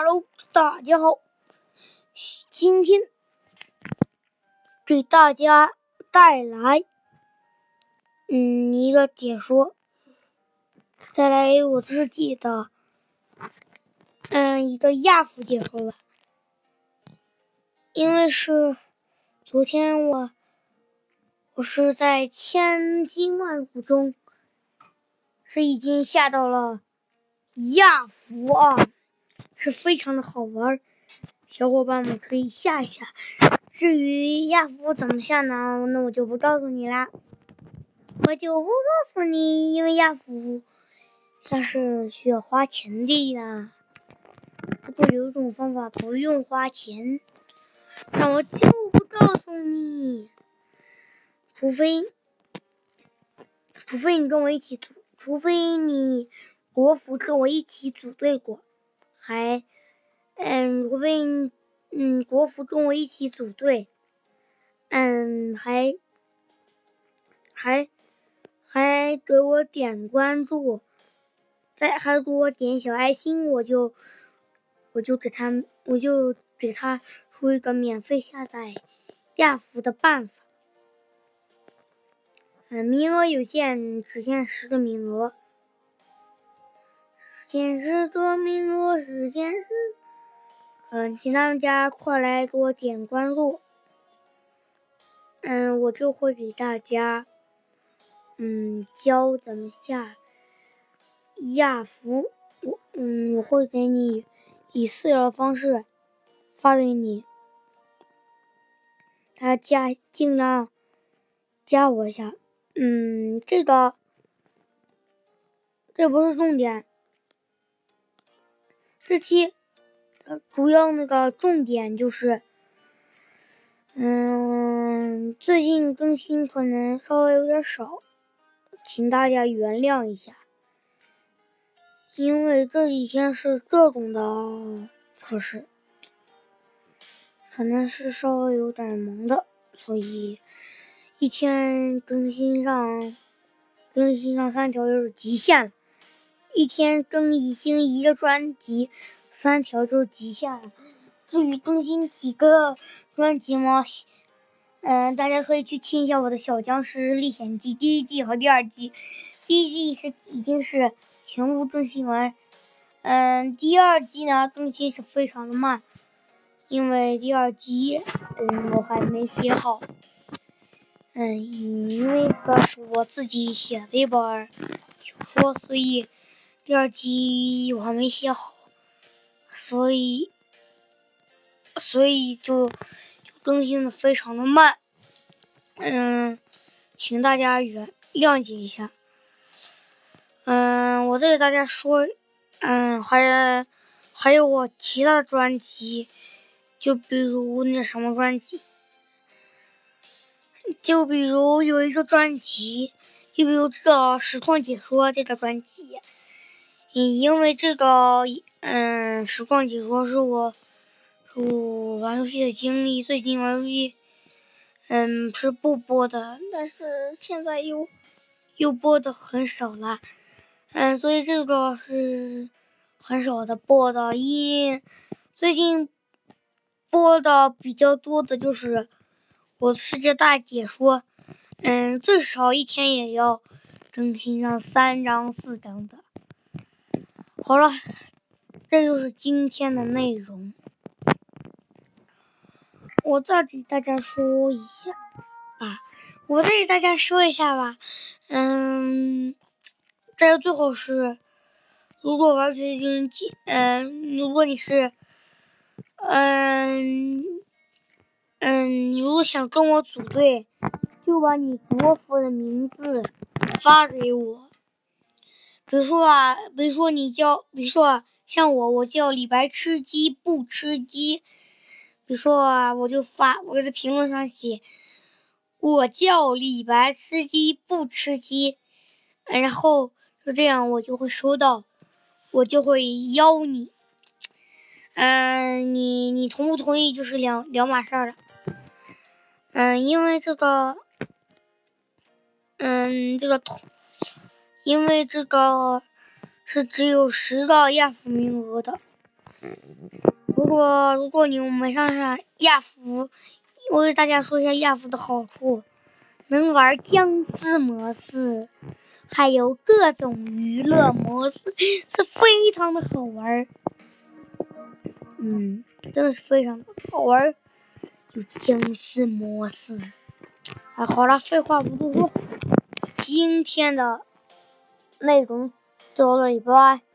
哈喽大家好，今天给大家带来嗯一个解说，再来我自己的嗯一个亚服解说吧，因为是昨天我我是在千辛万苦中是已经下到了亚服啊。是非常的好玩，小伙伴们可以下一下。至于亚服怎么下呢？那我就不告诉你啦，我就不告诉你，因为亚服它是需要花钱的呀。不过有一种方法不用花钱，那我就不告诉你，除非除非你跟我一起组，除非你国服跟我一起组队过。还，嗯，除非嗯，国服跟我一起组队，嗯，还，还，还给我点关注，再还给我点小爱心，我就，我就给他，我就给他出一个免费下载亚服的办法。嗯，名额有限，只限十个名额。限时的名额是限时，嗯，请大家快来给我点关注，嗯，我就会给大家，嗯，教怎么下亚服，我，嗯，我会给你以私聊的方式发给你，大家尽量加我一下，嗯，这个这不是重点。这期主要那个重点就是，嗯，最近更新可能稍微有点少，请大家原谅一下，因为这几天是各种的测试，可能是稍微有点忙的，所以一天更新上更新上三条就是极限了。一天更一新一个专辑，三条就极限了。至于更新几个专辑吗？嗯，大家可以去听一下我的《小僵尸历险记》第一季和第二季。第一季是已经是全部更新完，嗯，第二季呢更新是非常的慢，因为第二季嗯我还没写好，嗯，因为这是我自己写的一本小说，所以。第二集我还没写好，所以所以就更新的非常的慢，嗯，请大家原谅解一下。嗯，我再给大家说，嗯，还还有我其他的专辑，就比如那什么专辑，就比如有一个专辑，就比如这个实况解说这个专辑。因为这个，嗯，实况解说是我，我玩游戏的经历。最近玩游戏，嗯，是不播的，但是现在又又播的很少了，嗯，所以这个是很少的播的。一最近播的比较多的就是我的世界大解说，嗯，最少一天也要更新上三张四张的。好了，这就是今天的内容。我再给大家说一下吧，我再给大家说一下吧。嗯，大家最好是，如果玩绝地求生记，嗯，如果你是，嗯，嗯，如果想跟我组队，就把你国服的名字发给我。比如说啊，比如说你叫，比如说啊，像我，我叫李白吃鸡不吃鸡。比如说啊，我就发，我在评论上写，我叫李白吃鸡不吃鸡。然后就这样，我就会收到，我就会邀你。嗯，你你同不同意就是两两码事儿了。嗯，因为这个，嗯，这个同。因为这个是只有十个亚服名额的，如果如果你们上上亚服，我给大家说一下亚服的好处，能玩僵尸模式，还有各种娱乐模式，是非常的好玩。嗯，真的是非常的好玩，有僵尸模式。啊，好了，废话不多说，今天的内容就到这里，拜拜。